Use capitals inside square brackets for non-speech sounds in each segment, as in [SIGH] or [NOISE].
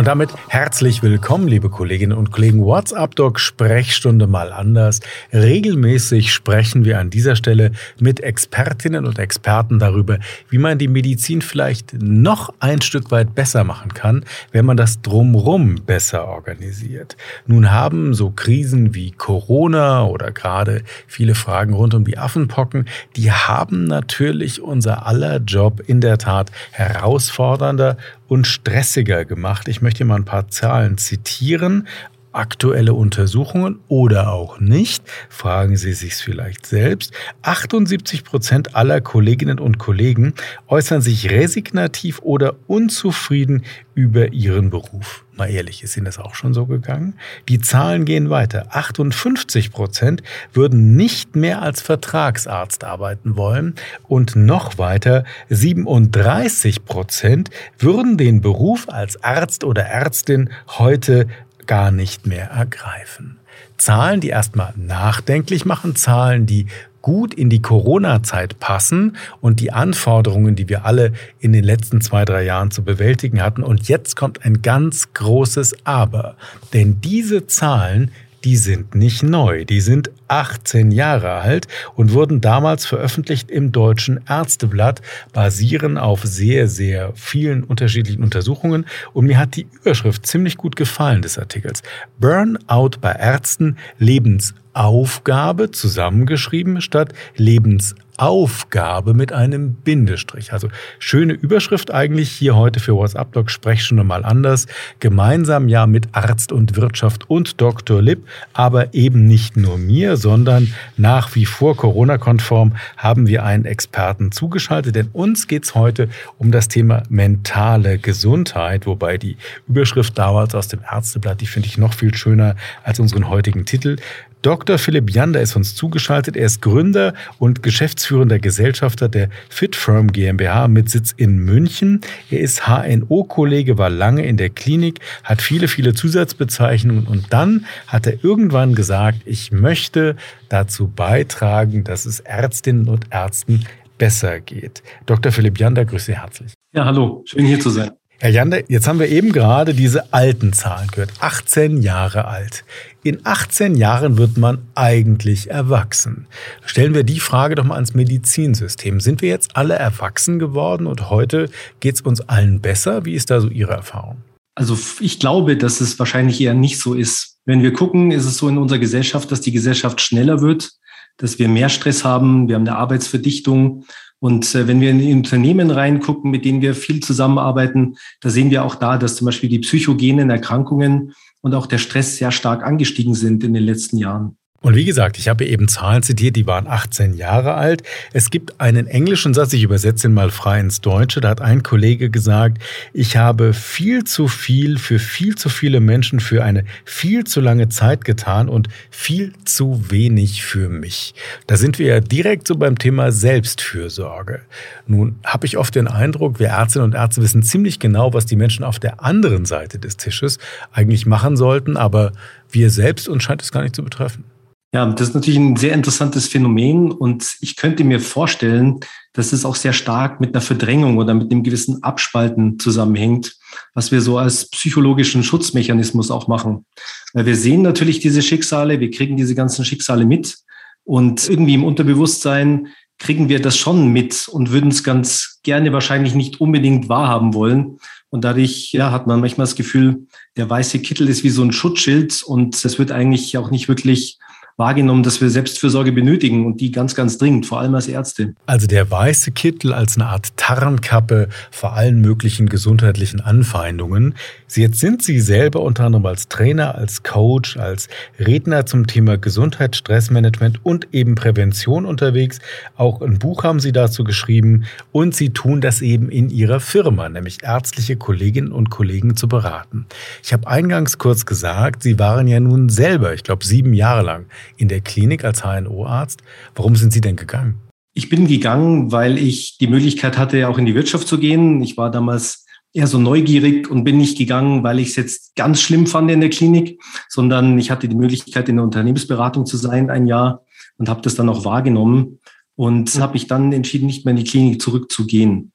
Und damit herzlich willkommen, liebe Kolleginnen und Kollegen. WhatsApp Doc Sprechstunde mal anders. Regelmäßig sprechen wir an dieser Stelle mit Expertinnen und Experten darüber, wie man die Medizin vielleicht noch ein Stück weit besser machen kann, wenn man das drumrum besser organisiert. Nun haben so Krisen wie Corona oder gerade viele Fragen rund um die Affenpocken, die haben natürlich unser aller Job in der Tat herausfordernder und stressiger gemacht. Ich möchte mal ein paar Zahlen zitieren. Aktuelle Untersuchungen oder auch nicht, fragen Sie sich vielleicht selbst. 78 Prozent aller Kolleginnen und Kollegen äußern sich resignativ oder unzufrieden über ihren Beruf. Mal ehrlich, ist Ihnen das auch schon so gegangen? Die Zahlen gehen weiter. 58 Prozent würden nicht mehr als Vertragsarzt arbeiten wollen und noch weiter 37 Prozent würden den Beruf als Arzt oder Ärztin heute gar nicht mehr ergreifen. Zahlen, die erstmal nachdenklich machen, Zahlen, die gut in die Corona-Zeit passen und die Anforderungen, die wir alle in den letzten zwei, drei Jahren zu bewältigen hatten. Und jetzt kommt ein ganz großes Aber. Denn diese Zahlen die sind nicht neu. Die sind 18 Jahre alt und wurden damals veröffentlicht im Deutschen Ärzteblatt, basieren auf sehr, sehr vielen unterschiedlichen Untersuchungen. Und mir hat die Überschrift ziemlich gut gefallen des Artikels. Burnout bei Ärzten, Lebensaufgabe zusammengeschrieben statt Lebensaufgabe. Aufgabe mit einem Bindestrich. Also schöne Überschrift eigentlich hier heute für WhatsApp Doc Sprechstunde mal anders. Gemeinsam ja mit Arzt und Wirtschaft und Dr. Lipp, aber eben nicht nur mir, sondern nach wie vor Corona-konform haben wir einen Experten zugeschaltet, denn uns geht's heute um das Thema mentale Gesundheit, wobei die Überschrift damals aus dem Ärzteblatt, die finde ich noch viel schöner als unseren heutigen Titel. Dr. Philipp Jander ist uns zugeschaltet. Er ist Gründer und geschäftsführender Gesellschafter der FitFirm GmbH mit Sitz in München. Er ist HNO-Kollege, war lange in der Klinik, hat viele, viele Zusatzbezeichnungen und dann hat er irgendwann gesagt, ich möchte dazu beitragen, dass es Ärztinnen und Ärzten besser geht. Dr. Philipp Jander, grüße herzlich. Ja, hallo, schön hier zu sein. Herr Jander, jetzt haben wir eben gerade diese alten Zahlen gehört. 18 Jahre alt. In 18 Jahren wird man eigentlich erwachsen. Stellen wir die Frage doch mal ans Medizinsystem. Sind wir jetzt alle erwachsen geworden und heute geht es uns allen besser? Wie ist da so Ihre Erfahrung? Also ich glaube, dass es wahrscheinlich eher nicht so ist. Wenn wir gucken, ist es so in unserer Gesellschaft, dass die Gesellschaft schneller wird, dass wir mehr Stress haben, wir haben eine Arbeitsverdichtung und äh, wenn wir in die Unternehmen reingucken, mit denen wir viel zusammenarbeiten, da sehen wir auch da, dass zum Beispiel die psychogenen Erkrankungen und auch der Stress sehr stark angestiegen sind in den letzten Jahren. Und wie gesagt, ich habe eben Zahlen zitiert, die waren 18 Jahre alt. Es gibt einen englischen Satz, ich übersetze ihn mal frei ins Deutsche. Da hat ein Kollege gesagt, ich habe viel zu viel für viel zu viele Menschen für eine viel zu lange Zeit getan und viel zu wenig für mich. Da sind wir ja direkt so beim Thema Selbstfürsorge. Nun habe ich oft den Eindruck, wir Ärztinnen und Ärzte wissen ziemlich genau, was die Menschen auf der anderen Seite des Tisches eigentlich machen sollten, aber wir selbst uns scheint es gar nicht zu betreffen. Ja, das ist natürlich ein sehr interessantes Phänomen und ich könnte mir vorstellen, dass es auch sehr stark mit einer Verdrängung oder mit einem gewissen Abspalten zusammenhängt, was wir so als psychologischen Schutzmechanismus auch machen. Weil wir sehen natürlich diese Schicksale, wir kriegen diese ganzen Schicksale mit und irgendwie im Unterbewusstsein kriegen wir das schon mit und würden es ganz gerne wahrscheinlich nicht unbedingt wahrhaben wollen. Und dadurch ja, hat man manchmal das Gefühl, der weiße Kittel ist wie so ein Schutzschild und es wird eigentlich auch nicht wirklich wahrgenommen, dass wir Selbstfürsorge benötigen und die ganz, ganz dringend, vor allem als Ärzte. Also der weiße Kittel als eine Art Tarnkappe vor allen möglichen gesundheitlichen Anfeindungen. Jetzt sind Sie selber unter anderem als Trainer, als Coach, als Redner zum Thema Gesundheit, Stressmanagement und eben Prävention unterwegs. Auch ein Buch haben Sie dazu geschrieben und Sie tun das eben in Ihrer Firma, nämlich ärztliche Kolleginnen und Kollegen zu beraten. Ich habe eingangs kurz gesagt, Sie waren ja nun selber, ich glaube, sieben Jahre lang in der Klinik als HNO-Arzt. Warum sind Sie denn gegangen? Ich bin gegangen, weil ich die Möglichkeit hatte, auch in die Wirtschaft zu gehen. Ich war damals eher so neugierig und bin nicht gegangen, weil ich es jetzt ganz schlimm fand in der Klinik, sondern ich hatte die Möglichkeit, in der Unternehmensberatung zu sein, ein Jahr und habe das dann auch wahrgenommen und habe mich dann entschieden, nicht mehr in die Klinik zurückzugehen.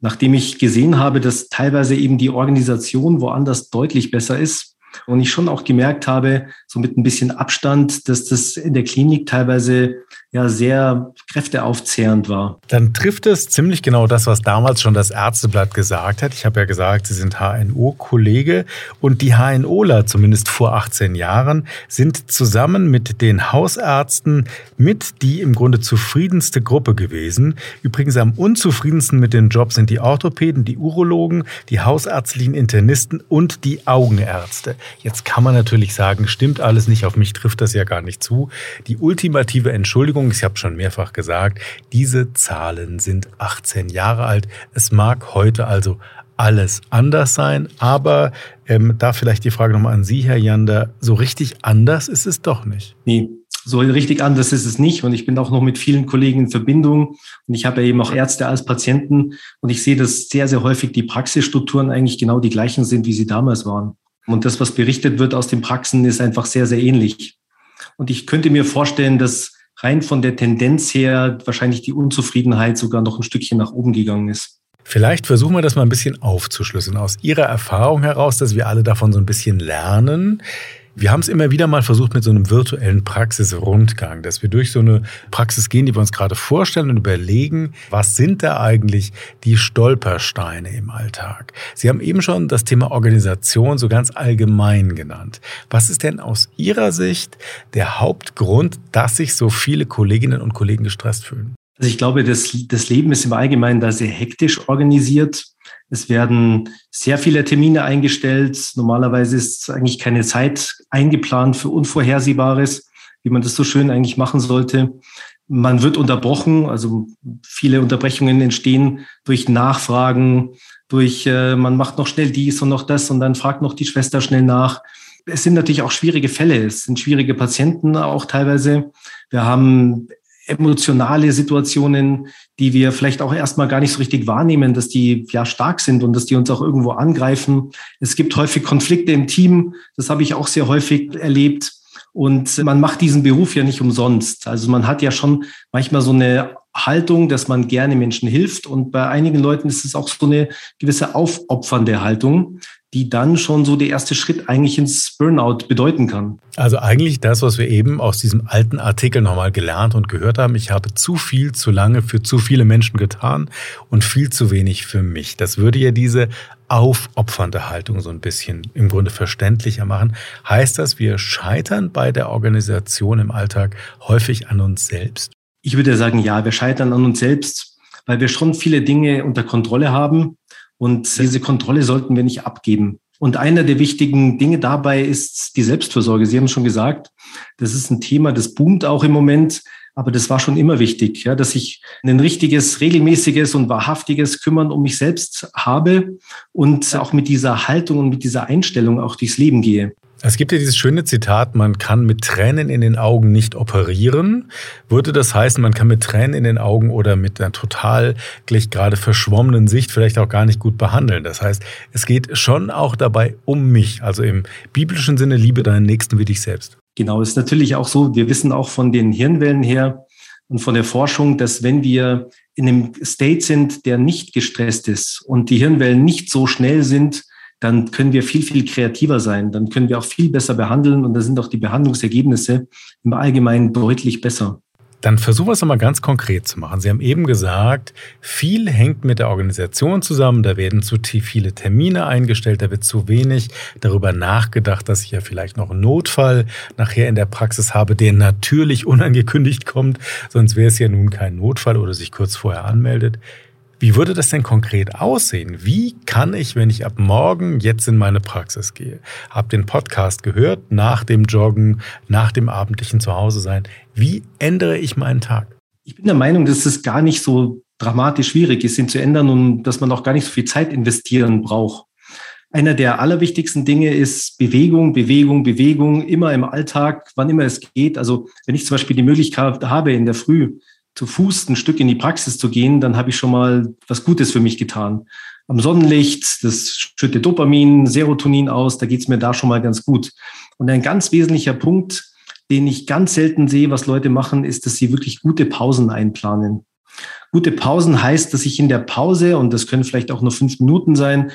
Nachdem ich gesehen habe, dass teilweise eben die Organisation woanders deutlich besser ist, und ich schon auch gemerkt habe, so mit ein bisschen Abstand, dass das in der Klinik teilweise ja sehr kräfteaufzehrend war. Dann trifft es ziemlich genau das, was damals schon das Ärzteblatt gesagt hat. Ich habe ja gesagt, Sie sind HNO-Kollege und die HNOler, zumindest vor 18 Jahren, sind zusammen mit den Hausärzten mit die im Grunde zufriedenste Gruppe gewesen. Übrigens am unzufriedensten mit den Jobs sind die Orthopäden, die Urologen, die hausärztlichen Internisten und die Augenärzte. Jetzt kann man natürlich sagen, stimmt alles nicht, auf mich trifft das ja gar nicht zu. Die ultimative Entschuldigung, ich habe schon mehrfach gesagt, diese Zahlen sind 18 Jahre alt. Es mag heute also alles anders sein, aber ähm, da vielleicht die Frage nochmal an Sie, Herr Jander, so richtig anders ist es doch nicht. Nee, so richtig anders ist es nicht. Und ich bin auch noch mit vielen Kollegen in Verbindung. Und ich habe ja eben auch Ärzte als Patienten. Und ich sehe, dass sehr, sehr häufig die Praxisstrukturen eigentlich genau die gleichen sind, wie sie damals waren. Und das, was berichtet wird aus den Praxen, ist einfach sehr, sehr ähnlich. Und ich könnte mir vorstellen, dass rein von der Tendenz her wahrscheinlich die Unzufriedenheit sogar noch ein Stückchen nach oben gegangen ist. Vielleicht versuchen wir das mal ein bisschen aufzuschlüsseln aus Ihrer Erfahrung heraus, dass wir alle davon so ein bisschen lernen. Wir haben es immer wieder mal versucht mit so einem virtuellen Praxisrundgang, dass wir durch so eine Praxis gehen, die wir uns gerade vorstellen und überlegen, was sind da eigentlich die Stolpersteine im Alltag? Sie haben eben schon das Thema Organisation so ganz allgemein genannt. Was ist denn aus Ihrer Sicht der Hauptgrund, dass sich so viele Kolleginnen und Kollegen gestresst fühlen? Also ich glaube, das, das Leben ist im Allgemeinen da sehr hektisch organisiert. Es werden sehr viele Termine eingestellt. Normalerweise ist eigentlich keine Zeit eingeplant für Unvorhersehbares, wie man das so schön eigentlich machen sollte. Man wird unterbrochen, also viele Unterbrechungen entstehen durch Nachfragen, durch äh, man macht noch schnell dies und noch das und dann fragt noch die Schwester schnell nach. Es sind natürlich auch schwierige Fälle, es sind schwierige Patienten auch teilweise. Wir haben emotionale Situationen, die wir vielleicht auch erstmal gar nicht so richtig wahrnehmen, dass die ja stark sind und dass die uns auch irgendwo angreifen. Es gibt häufig Konflikte im Team. Das habe ich auch sehr häufig erlebt. Und man macht diesen Beruf ja nicht umsonst. Also man hat ja schon manchmal so eine Haltung, dass man gerne Menschen hilft. Und bei einigen Leuten ist es auch so eine gewisse aufopfernde Haltung, die dann schon so der erste Schritt eigentlich ins Burnout bedeuten kann. Also eigentlich das, was wir eben aus diesem alten Artikel nochmal gelernt und gehört haben. Ich habe zu viel, zu lange für zu viele Menschen getan und viel zu wenig für mich. Das würde ja diese aufopfernde Haltung so ein bisschen im Grunde verständlicher machen. Heißt das, wir scheitern bei der Organisation im Alltag häufig an uns selbst? Ich würde sagen, ja, wir scheitern an uns selbst, weil wir schon viele Dinge unter Kontrolle haben und diese Kontrolle sollten wir nicht abgeben. Und einer der wichtigen Dinge dabei ist die Selbstversorge. Sie haben schon gesagt, das ist ein Thema, das boomt auch im Moment. Aber das war schon immer wichtig, ja, dass ich ein richtiges, regelmäßiges und wahrhaftiges Kümmern um mich selbst habe und auch mit dieser Haltung und mit dieser Einstellung auch durchs Leben gehe. Es gibt ja dieses schöne Zitat, man kann mit Tränen in den Augen nicht operieren. Würde das heißen, man kann mit Tränen in den Augen oder mit einer total gleich gerade verschwommenen Sicht vielleicht auch gar nicht gut behandeln? Das heißt, es geht schon auch dabei um mich. Also im biblischen Sinne, liebe deinen Nächsten wie dich selbst. Genau, ist natürlich auch so. Wir wissen auch von den Hirnwellen her und von der Forschung, dass wenn wir in einem State sind, der nicht gestresst ist und die Hirnwellen nicht so schnell sind, dann können wir viel, viel kreativer sein. Dann können wir auch viel besser behandeln und da sind auch die Behandlungsergebnisse im Allgemeinen deutlich besser. Dann versuchen wir es nochmal ganz konkret zu machen. Sie haben eben gesagt, viel hängt mit der Organisation zusammen. Da werden zu viele Termine eingestellt, da wird zu wenig darüber nachgedacht, dass ich ja vielleicht noch einen Notfall nachher in der Praxis habe, der natürlich [LAUGHS] unangekündigt kommt. Sonst wäre es ja nun kein Notfall oder sich kurz vorher anmeldet. Wie würde das denn konkret aussehen? Wie kann ich, wenn ich ab morgen jetzt in meine Praxis gehe, habe den Podcast gehört, nach dem Joggen, nach dem abendlichen Zuhause sein, wie ändere ich meinen Tag? Ich bin der Meinung, dass es gar nicht so dramatisch schwierig ist, ihn zu ändern und dass man auch gar nicht so viel Zeit investieren braucht. Einer der allerwichtigsten Dinge ist Bewegung, Bewegung, Bewegung, immer im Alltag, wann immer es geht. Also wenn ich zum Beispiel die Möglichkeit habe, in der Früh zu Fuß ein Stück in die Praxis zu gehen, dann habe ich schon mal was Gutes für mich getan. am Sonnenlicht, das schüttet Dopamin, Serotonin aus, da geht's mir da schon mal ganz gut. Und ein ganz wesentlicher Punkt, den ich ganz selten sehe, was Leute machen, ist, dass sie wirklich gute Pausen einplanen. Gute Pausen heißt, dass ich in der Pause, und das können vielleicht auch nur fünf Minuten sein,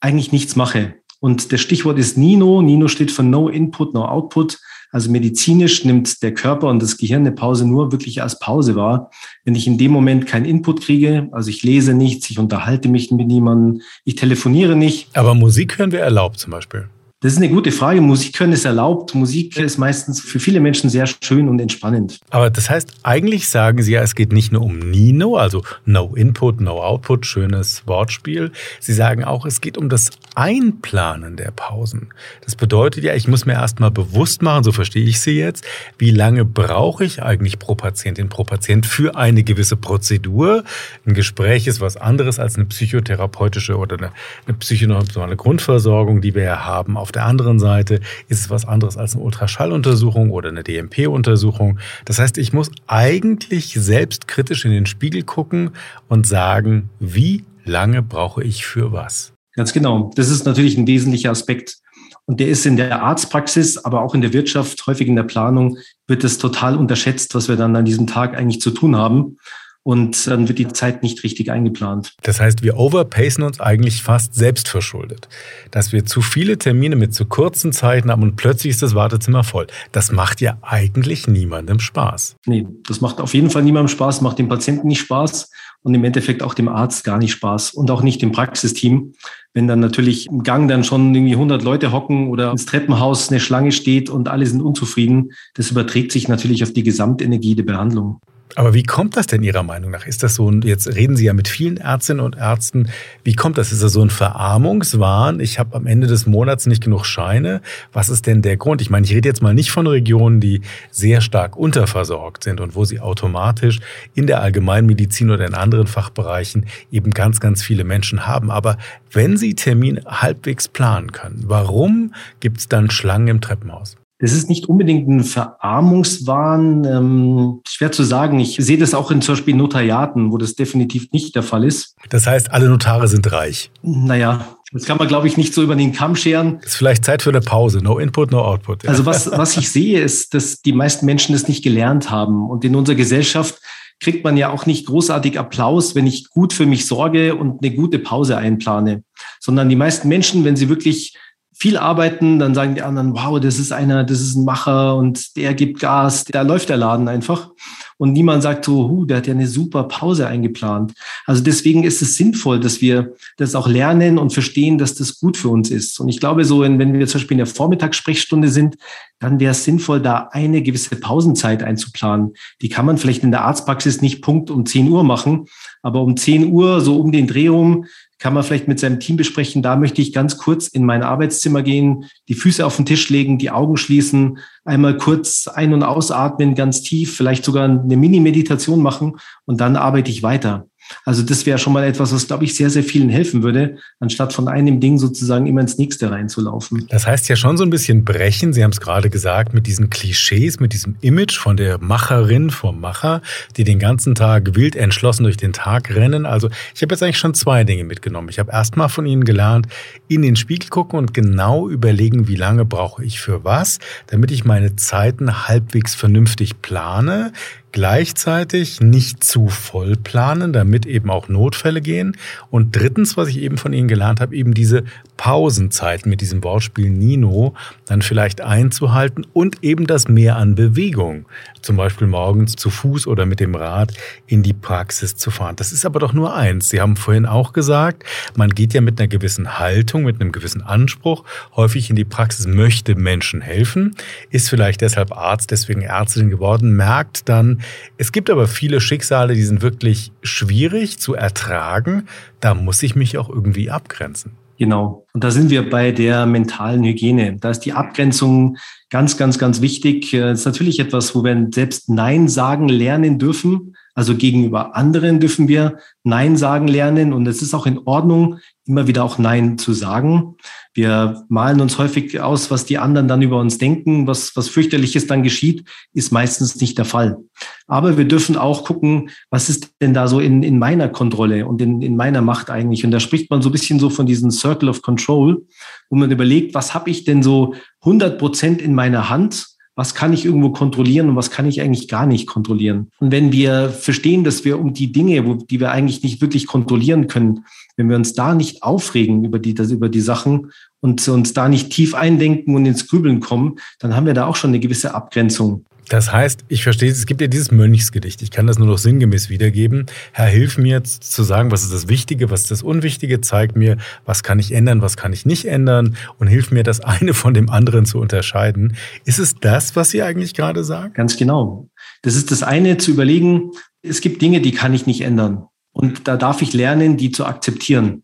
eigentlich nichts mache. Und das Stichwort ist Nino. Nino steht für No Input, No Output. Also medizinisch nimmt der Körper und das Gehirn eine Pause nur wirklich als Pause wahr. Wenn ich in dem Moment keinen Input kriege, also ich lese nichts, ich unterhalte mich mit niemandem, ich telefoniere nicht. Aber Musik hören wir erlaubt zum Beispiel. Das ist eine gute Frage. Musik hören ist erlaubt. Musik ist meistens für viele Menschen sehr schön und entspannend. Aber das heißt, eigentlich sagen Sie ja, es geht nicht nur um Nino, also No Input, No Output, schönes Wortspiel. Sie sagen auch, es geht um das Einplanen der Pausen. Das bedeutet ja, ich muss mir erstmal bewusst machen, so verstehe ich Sie jetzt, wie lange brauche ich eigentlich pro Patientin, pro Patient für eine gewisse Prozedur. Ein Gespräch ist was anderes als eine psychotherapeutische oder eine, eine psychonormale Grundversorgung, die wir ja haben auf der anderen Seite ist es was anderes als eine Ultraschalluntersuchung oder eine DMP-Untersuchung. Das heißt, ich muss eigentlich selbstkritisch in den Spiegel gucken und sagen, wie lange brauche ich für was? Ganz genau. Das ist natürlich ein wesentlicher Aspekt. Und der ist in der Arztpraxis, aber auch in der Wirtschaft, häufig in der Planung, wird es total unterschätzt, was wir dann an diesem Tag eigentlich zu tun haben und dann wird die Zeit nicht richtig eingeplant. Das heißt, wir overpacen uns eigentlich fast selbst verschuldet. Dass wir zu viele Termine mit zu kurzen Zeiten haben und plötzlich ist das Wartezimmer voll. Das macht ja eigentlich niemandem Spaß. Nee, das macht auf jeden Fall niemandem Spaß, macht dem Patienten nicht Spaß und im Endeffekt auch dem Arzt gar nicht Spaß und auch nicht dem Praxisteam. Wenn dann natürlich im Gang dann schon irgendwie 100 Leute hocken oder ins Treppenhaus eine Schlange steht und alle sind unzufrieden, das überträgt sich natürlich auf die Gesamtenergie der Behandlung. Aber wie kommt das denn Ihrer Meinung nach? Ist das so ein, jetzt reden Sie ja mit vielen Ärztinnen und Ärzten, wie kommt das? Ist das so ein Verarmungswahn? Ich habe am Ende des Monats nicht genug Scheine. Was ist denn der Grund? Ich meine, ich rede jetzt mal nicht von Regionen, die sehr stark unterversorgt sind und wo Sie automatisch in der Allgemeinmedizin oder in anderen Fachbereichen eben ganz, ganz viele Menschen haben. Aber wenn Sie Termin halbwegs planen können, warum gibt es dann Schlangen im Treppenhaus? Das ist nicht unbedingt ein Verarmungswahn. Ähm, schwer zu sagen. Ich sehe das auch in zum Beispiel Notariaten, wo das definitiv nicht der Fall ist. Das heißt, alle Notare sind reich. Naja, das kann man, glaube ich, nicht so über den Kamm scheren. Ist vielleicht Zeit für eine Pause. No Input, no Output. Ja. Also was, was ich sehe, ist, dass die meisten Menschen das nicht gelernt haben. Und in unserer Gesellschaft kriegt man ja auch nicht großartig Applaus, wenn ich gut für mich sorge und eine gute Pause einplane, sondern die meisten Menschen, wenn sie wirklich viel arbeiten, dann sagen die anderen, wow, das ist einer, das ist ein Macher und der gibt Gas, da läuft der Laden einfach. Und niemand sagt so, hu, der hat ja eine super Pause eingeplant. Also deswegen ist es sinnvoll, dass wir das auch lernen und verstehen, dass das gut für uns ist. Und ich glaube so, wenn wir zum Beispiel in der Vormittagssprechstunde sind, dann wäre es sinnvoll, da eine gewisse Pausenzeit einzuplanen. Die kann man vielleicht in der Arztpraxis nicht Punkt um 10 Uhr machen, aber um 10 Uhr, so um den Dreh rum, kann man vielleicht mit seinem Team besprechen, da möchte ich ganz kurz in mein Arbeitszimmer gehen, die Füße auf den Tisch legen, die Augen schließen, einmal kurz ein- und ausatmen, ganz tief, vielleicht sogar eine Mini-Meditation machen und dann arbeite ich weiter. Also das wäre schon mal etwas, was, glaube ich, sehr, sehr vielen helfen würde, anstatt von einem Ding sozusagen immer ins nächste reinzulaufen. Das heißt ja schon so ein bisschen brechen, Sie haben es gerade gesagt, mit diesen Klischees, mit diesem Image von der Macherin, vom Macher, die den ganzen Tag wild entschlossen durch den Tag rennen. Also ich habe jetzt eigentlich schon zwei Dinge mitgenommen. Ich habe erstmal von Ihnen gelernt, in den Spiegel gucken und genau überlegen, wie lange brauche ich für was, damit ich meine Zeiten halbwegs vernünftig plane gleichzeitig nicht zu voll planen, damit eben auch Notfälle gehen. Und drittens, was ich eben von Ihnen gelernt habe, eben diese Pausenzeiten mit diesem Wortspiel Nino dann vielleicht einzuhalten und eben das Mehr an Bewegung, zum Beispiel morgens zu Fuß oder mit dem Rad in die Praxis zu fahren. Das ist aber doch nur eins. Sie haben vorhin auch gesagt, man geht ja mit einer gewissen Haltung, mit einem gewissen Anspruch häufig in die Praxis, möchte Menschen helfen, ist vielleicht deshalb Arzt, deswegen Ärztin geworden, merkt dann, es gibt aber viele Schicksale, die sind wirklich schwierig zu ertragen. Da muss ich mich auch irgendwie abgrenzen. Genau. Und da sind wir bei der mentalen Hygiene. Da ist die Abgrenzung ganz, ganz, ganz wichtig. Das ist natürlich etwas, wo wir selbst Nein sagen lernen dürfen. Also gegenüber anderen dürfen wir Nein sagen lernen. Und es ist auch in Ordnung, immer wieder auch Nein zu sagen. Wir malen uns häufig aus, was die anderen dann über uns denken, was, was fürchterliches dann geschieht, ist meistens nicht der Fall. Aber wir dürfen auch gucken, was ist denn da so in, in meiner Kontrolle und in, in meiner Macht eigentlich. Und da spricht man so ein bisschen so von diesem Circle of Control, wo man überlegt, was habe ich denn so 100 Prozent in meiner Hand was kann ich irgendwo kontrollieren und was kann ich eigentlich gar nicht kontrollieren. Und wenn wir verstehen, dass wir um die Dinge, wo, die wir eigentlich nicht wirklich kontrollieren können, wenn wir uns da nicht aufregen über die, das, über die Sachen und uns da nicht tief eindenken und ins Grübeln kommen, dann haben wir da auch schon eine gewisse Abgrenzung. Das heißt, ich verstehe, es gibt ja dieses Mönchsgedicht. Ich kann das nur noch sinngemäß wiedergeben. Herr, hilf mir zu sagen, was ist das Wichtige, was ist das Unwichtige. Zeig mir, was kann ich ändern, was kann ich nicht ändern und hilf mir, das eine von dem anderen zu unterscheiden. Ist es das, was Sie eigentlich gerade sagen? Ganz genau. Das ist das eine, zu überlegen, es gibt Dinge, die kann ich nicht ändern. Und da darf ich lernen, die zu akzeptieren.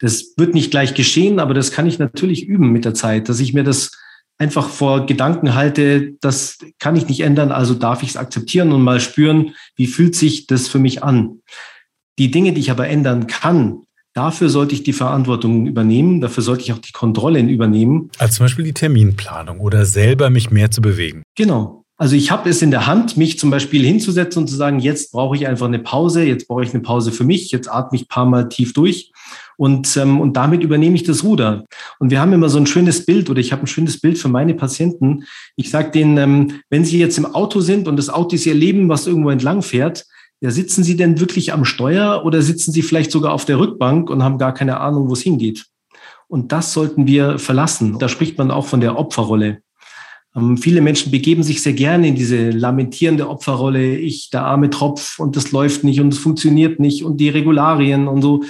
Das wird nicht gleich geschehen, aber das kann ich natürlich üben mit der Zeit, dass ich mir das einfach vor Gedanken halte, das kann ich nicht ändern, also darf ich es akzeptieren und mal spüren, wie fühlt sich das für mich an. Die Dinge, die ich aber ändern kann, dafür sollte ich die Verantwortung übernehmen, dafür sollte ich auch die Kontrollen übernehmen. Als zum Beispiel die Terminplanung oder selber mich mehr zu bewegen. Genau. Also ich habe es in der Hand, mich zum Beispiel hinzusetzen und zu sagen, jetzt brauche ich einfach eine Pause, jetzt brauche ich eine Pause für mich, jetzt atme ich ein paar Mal tief durch und, ähm, und damit übernehme ich das Ruder. Und wir haben immer so ein schönes Bild oder ich habe ein schönes Bild für meine Patienten. Ich sage denen, ähm, wenn sie jetzt im Auto sind und das Auto ist ihr Leben, was irgendwo entlang fährt, ja, sitzen sie denn wirklich am Steuer oder sitzen sie vielleicht sogar auf der Rückbank und haben gar keine Ahnung, wo es hingeht? Und das sollten wir verlassen. Da spricht man auch von der Opferrolle. Ähm, viele Menschen begeben sich sehr gerne in diese lamentierende Opferrolle. Ich, der arme Tropf und das läuft nicht und es funktioniert nicht und die Regularien und so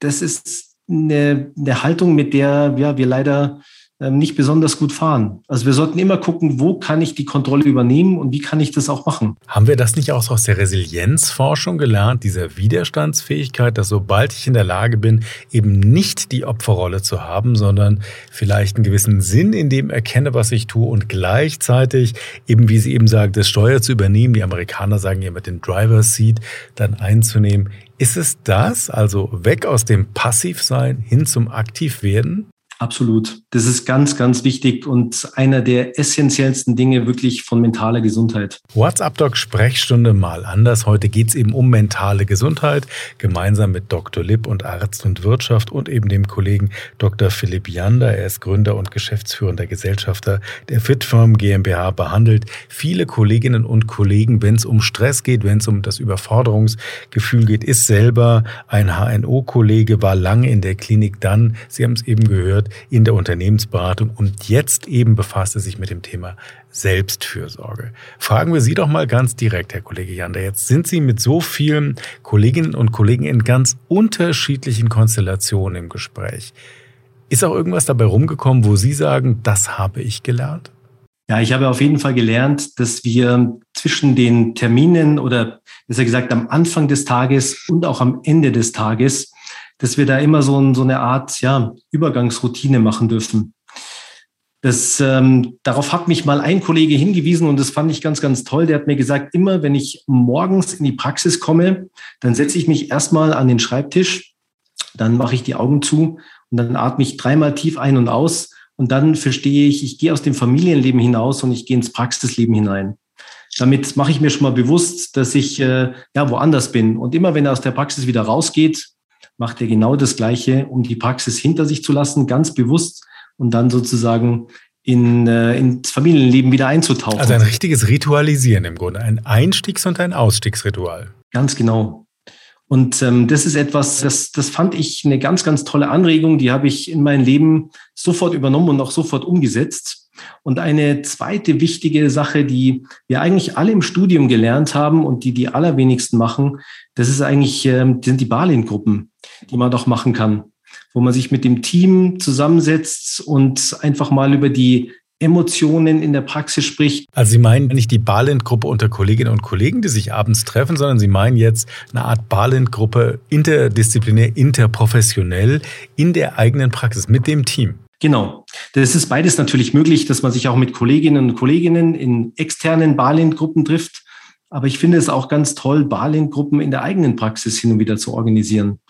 das ist eine, eine Haltung, mit der ja, wir leider ähm, nicht besonders gut fahren. Also wir sollten immer gucken, wo kann ich die Kontrolle übernehmen und wie kann ich das auch machen. Haben wir das nicht auch aus der Resilienzforschung gelernt, dieser Widerstandsfähigkeit, dass sobald ich in der Lage bin, eben nicht die Opferrolle zu haben, sondern vielleicht einen gewissen Sinn in dem erkenne, was ich tue und gleichzeitig eben, wie Sie eben sagen, das Steuer zu übernehmen, die Amerikaner sagen ja mit dem Driver Seat dann einzunehmen. Ist es das, also weg aus dem Passivsein hin zum Aktivwerden? Absolut. Das ist ganz, ganz wichtig und einer der essentiellsten Dinge wirklich von mentaler Gesundheit. WhatsApp Doc Sprechstunde mal anders. Heute geht es eben um mentale Gesundheit, gemeinsam mit Dr. Lipp und Arzt und Wirtschaft und eben dem Kollegen Dr. Philipp Jander. Er ist Gründer und geschäftsführender Gesellschafter der Fitfirm GmbH, behandelt viele Kolleginnen und Kollegen, wenn es um Stress geht, wenn es um das Überforderungsgefühl geht, ist selber ein HNO-Kollege, war lange in der Klinik dann, Sie haben es eben gehört, wird in der Unternehmensberatung und jetzt eben befasst er sich mit dem Thema Selbstfürsorge. Fragen wir Sie doch mal ganz direkt, Herr Kollege Jander. Jetzt sind Sie mit so vielen Kolleginnen und Kollegen in ganz unterschiedlichen Konstellationen im Gespräch. Ist auch irgendwas dabei rumgekommen, wo Sie sagen, das habe ich gelernt? Ja, ich habe auf jeden Fall gelernt, dass wir zwischen den Terminen oder besser gesagt am Anfang des Tages und auch am Ende des Tages dass wir da immer so, ein, so eine Art ja, Übergangsroutine machen dürfen. Das, ähm, darauf hat mich mal ein Kollege hingewiesen und das fand ich ganz, ganz toll. Der hat mir gesagt, immer wenn ich morgens in die Praxis komme, dann setze ich mich erstmal an den Schreibtisch, dann mache ich die Augen zu und dann atme ich dreimal tief ein und aus und dann verstehe ich, ich gehe aus dem Familienleben hinaus und ich gehe ins Praxisleben hinein. Damit mache ich mir schon mal bewusst, dass ich äh, ja woanders bin. Und immer wenn er aus der Praxis wieder rausgeht, macht er genau das Gleiche, um die Praxis hinter sich zu lassen, ganz bewusst und dann sozusagen in, äh, ins Familienleben wieder einzutauchen. Also ein richtiges Ritualisieren im Grunde, ein Einstiegs- und ein Ausstiegsritual. Ganz genau. Und ähm, das ist etwas, das, das fand ich eine ganz, ganz tolle Anregung. Die habe ich in mein Leben sofort übernommen und auch sofort umgesetzt. Und eine zweite wichtige Sache, die wir eigentlich alle im Studium gelernt haben und die die allerwenigsten machen, das ist eigentlich, ähm, sind die Balin-Gruppen die man doch machen kann, wo man sich mit dem Team zusammensetzt und einfach mal über die Emotionen in der Praxis spricht. Also Sie meinen nicht die Balint-Gruppe unter Kolleginnen und Kollegen, die sich abends treffen, sondern Sie meinen jetzt eine Art Balint-Gruppe interdisziplinär, interprofessionell in der eigenen Praxis mit dem Team. Genau. Das ist beides natürlich möglich, dass man sich auch mit Kolleginnen und Kollegen in externen Balint-Gruppen trifft. Aber ich finde es auch ganz toll, Balint-Gruppen in der eigenen Praxis hin und wieder zu organisieren.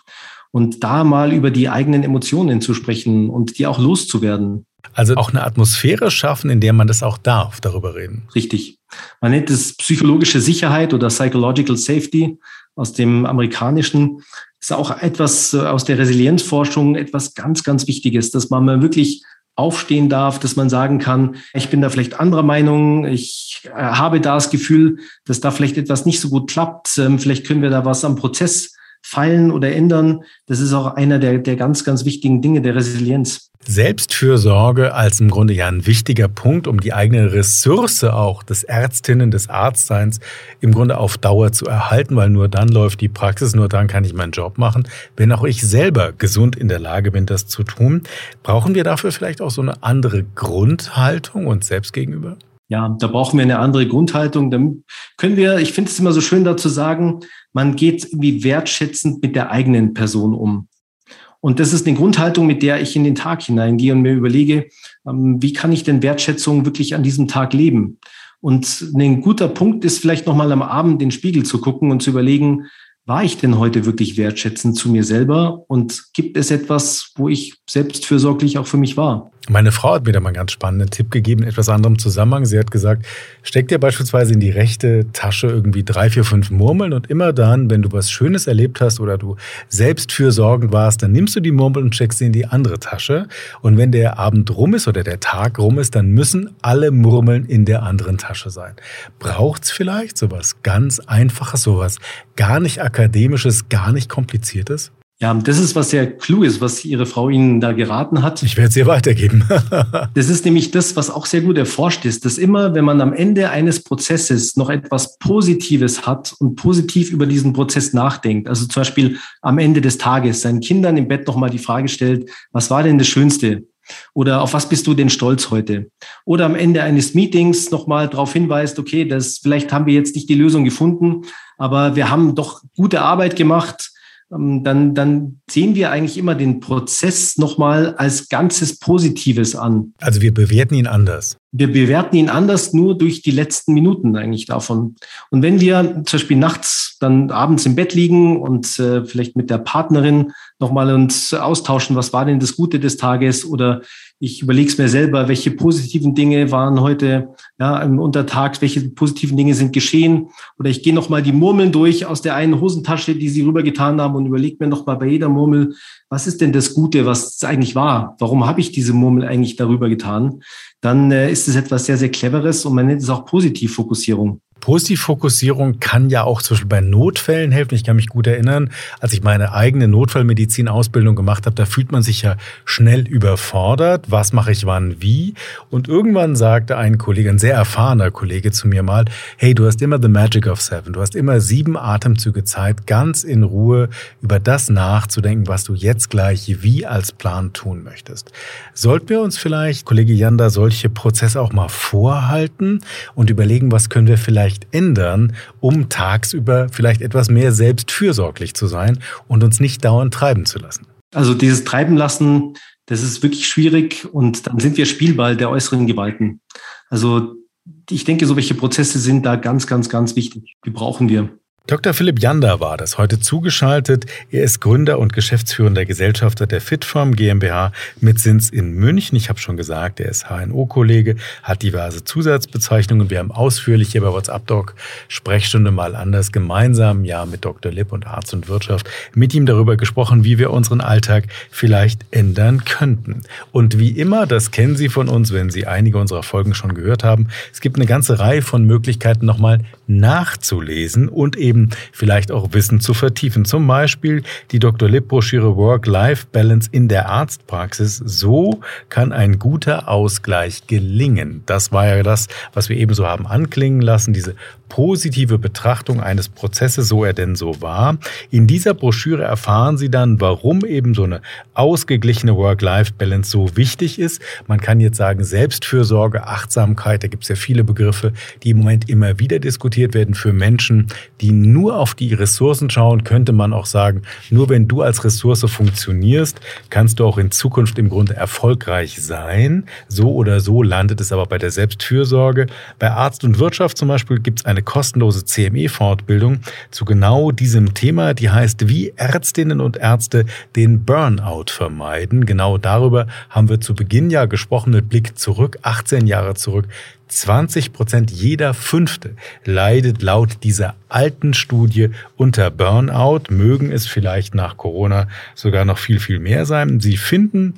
Und da mal über die eigenen Emotionen zu sprechen und die auch loszuwerden. Also auch eine Atmosphäre schaffen, in der man das auch darf, darüber reden. Richtig. Man nennt es psychologische Sicherheit oder Psychological Safety aus dem amerikanischen. Das ist auch etwas äh, aus der Resilienzforschung, etwas ganz, ganz Wichtiges, dass man mal wirklich aufstehen darf, dass man sagen kann, ich bin da vielleicht anderer Meinung, ich äh, habe da das Gefühl, dass da vielleicht etwas nicht so gut klappt, ähm, vielleicht können wir da was am Prozess feilen oder ändern. Das ist auch einer der, der ganz, ganz wichtigen Dinge der Resilienz. Selbstfürsorge als im Grunde ja ein wichtiger Punkt, um die eigene Ressource auch des Ärztinnen, des Arztseins im Grunde auf Dauer zu erhalten, weil nur dann läuft die Praxis, nur dann kann ich meinen Job machen. Wenn auch ich selber gesund in der Lage bin, das zu tun, brauchen wir dafür vielleicht auch so eine andere Grundhaltung uns selbst gegenüber? Ja, da brauchen wir eine andere Grundhaltung. Dann können wir, ich finde es immer so schön dazu sagen, man geht irgendwie wertschätzend mit der eigenen Person um. Und das ist eine Grundhaltung, mit der ich in den Tag hineingehe und mir überlege, ähm, wie kann ich denn Wertschätzung wirklich an diesem Tag leben? Und ein guter Punkt ist vielleicht nochmal am Abend den Spiegel zu gucken und zu überlegen, war ich denn heute wirklich wertschätzend zu mir selber? Und gibt es etwas, wo ich selbstfürsorglich auch für mich war? Meine Frau hat mir da mal einen ganz spannenden Tipp gegeben, in etwas anderem Zusammenhang. Sie hat gesagt, steck dir beispielsweise in die rechte Tasche irgendwie drei, vier, fünf Murmeln und immer dann, wenn du was Schönes erlebt hast oder du selbstfürsorgend warst, dann nimmst du die Murmeln und steckst sie in die andere Tasche. Und wenn der Abend rum ist oder der Tag rum ist, dann müssen alle Murmeln in der anderen Tasche sein. Braucht's vielleicht sowas ganz Einfaches, sowas gar nicht Akademisches, gar nicht Kompliziertes? Ja, das ist was sehr klug ist, was Ihre Frau Ihnen da geraten hat. Ich werde es ihr weitergeben. [LAUGHS] das ist nämlich das, was auch sehr gut erforscht ist, dass immer, wenn man am Ende eines Prozesses noch etwas Positives hat und positiv über diesen Prozess nachdenkt, also zum Beispiel am Ende des Tages seinen Kindern im Bett nochmal die Frage stellt, was war denn das Schönste? Oder auf was bist du denn stolz heute? Oder am Ende eines Meetings nochmal darauf hinweist, okay, das, vielleicht haben wir jetzt nicht die Lösung gefunden, aber wir haben doch gute Arbeit gemacht dann, dann sehen wir eigentlich immer den Prozess nochmal als ganzes Positives an. Also wir bewerten ihn anders. Wir bewerten ihn anders nur durch die letzten Minuten eigentlich davon. Und wenn wir zum Beispiel nachts dann abends im Bett liegen und äh, vielleicht mit der Partnerin nochmal uns austauschen, was war denn das Gute des Tages oder ich überlege es mir selber, welche positiven Dinge waren heute ja, im Untertag, welche positiven Dinge sind geschehen. Oder ich gehe nochmal die Murmeln durch aus der einen Hosentasche, die sie rübergetan haben und überlege mir nochmal bei jeder Murmel, was ist denn das Gute, was es eigentlich war? Warum habe ich diese Murmel eigentlich darüber getan? Dann äh, ist es etwas sehr, sehr Cleveres und man nennt es auch Positivfokussierung. Positivfokussierung kann ja auch zum Beispiel bei Notfällen helfen. Ich kann mich gut erinnern, als ich meine eigene Notfallmedizin-Ausbildung gemacht habe, da fühlt man sich ja schnell überfordert. Was mache ich wann wie? Und irgendwann sagte ein Kollege, ein sehr erfahrener Kollege zu mir mal, hey, du hast immer the magic of seven. Du hast immer sieben Atemzüge Zeit, ganz in Ruhe über das nachzudenken, was du jetzt gleich wie als Plan tun möchtest. Sollten wir uns vielleicht, Kollege Janda, solche Prozesse auch mal vorhalten und überlegen, was können wir vielleicht vielleicht ändern, um tagsüber vielleicht etwas mehr selbstfürsorglich zu sein und uns nicht dauernd treiben zu lassen? Also dieses Treiben lassen, das ist wirklich schwierig und dann sind wir Spielball der äußeren Gewalten. Also ich denke, so welche Prozesse sind da ganz, ganz, ganz wichtig. Die brauchen wir. Dr. Philipp Janda war das heute zugeschaltet. Er ist Gründer und geschäftsführender Gesellschafter der Fitfarm GmbH mit Sitz in München. Ich habe schon gesagt, er ist HNO-Kollege, hat diverse Zusatzbezeichnungen. Wir haben ausführlich hier bei WhatsApp Doc Sprechstunde mal anders gemeinsam, ja, mit Dr. Lipp und Arzt und Wirtschaft mit ihm darüber gesprochen, wie wir unseren Alltag vielleicht ändern könnten. Und wie immer, das kennen Sie von uns, wenn Sie einige unserer Folgen schon gehört haben, es gibt eine ganze Reihe von Möglichkeiten nochmal nachzulesen und eben vielleicht auch Wissen zu vertiefen. Zum Beispiel die Dr. Lipp-Broschüre Work-Life-Balance in der Arztpraxis. So kann ein guter Ausgleich gelingen. Das war ja das, was wir eben so haben anklingen lassen, diese positive Betrachtung eines Prozesses, so er denn so war. In dieser Broschüre erfahren Sie dann, warum eben so eine ausgeglichene Work-Life-Balance so wichtig ist. Man kann jetzt sagen, Selbstfürsorge, Achtsamkeit, da gibt es ja viele Begriffe, die im Moment immer wieder diskutiert werden für Menschen, die nur auf die Ressourcen schauen, könnte man auch sagen, nur wenn du als Ressource funktionierst, kannst du auch in Zukunft im Grunde erfolgreich sein. So oder so landet es aber bei der Selbstfürsorge. Bei Arzt und Wirtschaft zum Beispiel gibt es eine kostenlose CME-Fortbildung zu genau diesem Thema, die heißt, wie Ärztinnen und Ärzte den Burnout vermeiden. Genau darüber haben wir zu Beginn ja gesprochen mit Blick zurück, 18 Jahre zurück. 20 Prozent jeder Fünfte leidet laut dieser alten Studie unter Burnout, mögen es vielleicht nach Corona sogar noch viel, viel mehr sein. Sie finden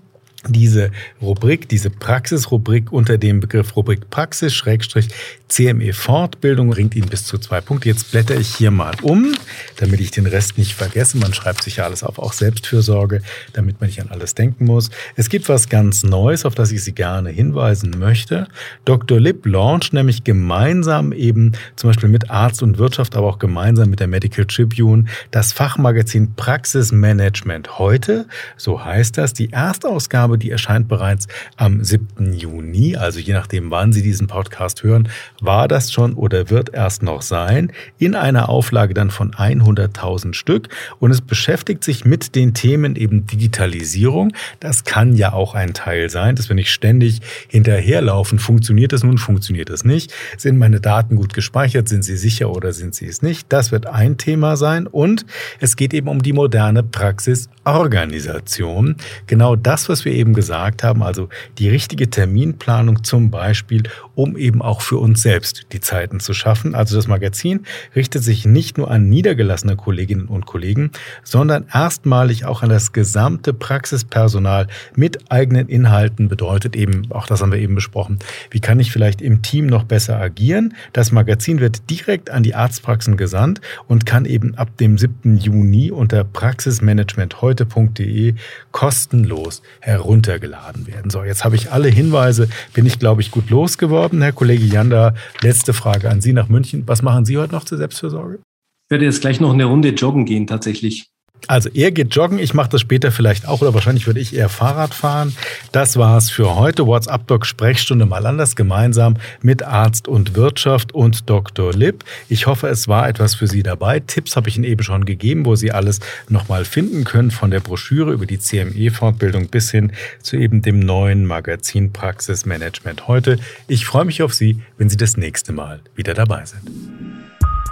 diese Rubrik, diese Praxisrubrik unter dem Begriff Rubrik Praxis Schrägstrich CME Fortbildung bringt Ihnen bis zu zwei Punkte. Jetzt blätter ich hier mal um, damit ich den Rest nicht vergesse. Man schreibt sich ja alles auf, auch Selbstfürsorge, damit man nicht an alles denken muss. Es gibt was ganz Neues, auf das ich Sie gerne hinweisen möchte. Dr. Lipp launcht nämlich gemeinsam eben zum Beispiel mit Arzt und Wirtschaft, aber auch gemeinsam mit der Medical Tribune das Fachmagazin Praxismanagement heute. So heißt das. Die Erstausgabe, die erscheint bereits am 7. Juni, also je nachdem, wann Sie diesen Podcast hören, war das schon oder wird erst noch sein, in einer Auflage dann von 100.000 Stück. Und es beschäftigt sich mit den Themen eben Digitalisierung. Das kann ja auch ein Teil sein, dass wir nicht ständig hinterherlaufen. Funktioniert es nun, funktioniert es nicht? Sind meine Daten gut gespeichert? Sind sie sicher oder sind sie es nicht? Das wird ein Thema sein. Und es geht eben um die moderne Praxisorganisation. Genau das, was wir eben gesagt haben, also die richtige Terminplanung zum Beispiel, um eben auch für uns selbst die Zeiten zu schaffen. Also das Magazin richtet sich nicht nur an niedergelassene Kolleginnen und Kollegen, sondern erstmalig auch an das gesamte Praxispersonal mit eigenen Inhalten bedeutet eben, auch das haben wir eben besprochen, wie kann ich vielleicht im Team noch besser agieren. Das Magazin wird direkt an die Arztpraxen gesandt und kann eben ab dem 7. Juni unter praxismanagementheute.de kostenlos heruntergeladen werden. So, jetzt habe ich alle Hinweise, bin ich glaube ich gut losgeworden. Herr Kollege Janda, letzte Frage an Sie nach München. Was machen Sie heute noch zur Selbstfürsorge? Ich werde jetzt gleich noch eine Runde joggen gehen, tatsächlich. Also er geht joggen, ich mache das später vielleicht auch oder wahrscheinlich würde ich eher Fahrrad fahren. Das war's für heute. WhatsApp Doc Sprechstunde mal anders gemeinsam mit Arzt und Wirtschaft und Dr. Lipp. Ich hoffe, es war etwas für Sie dabei. Tipps habe ich Ihnen eben schon gegeben, wo Sie alles nochmal finden können, von der Broschüre über die CME-Fortbildung bis hin zu eben dem neuen Magazin Praxismanagement heute. Ich freue mich auf Sie, wenn Sie das nächste Mal wieder dabei sind.